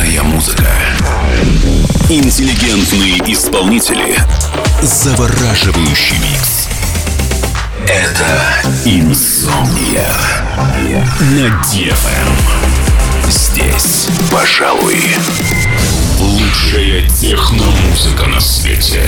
Электронная музыка. Интеллигентные исполнители. Завораживающий микс. Это Инсомния на DFM. Здесь, пожалуй, лучшая техномузыка на свете.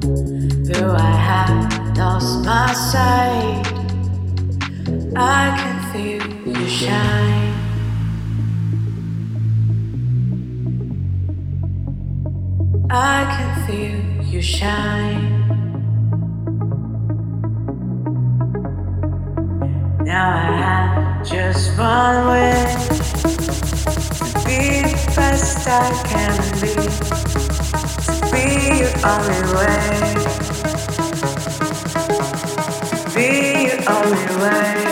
Though I have lost my sight, I can feel you shine. I can feel you shine. Now I have just one wish to be the best I can be be your only way. Be your only way.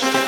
Thank you.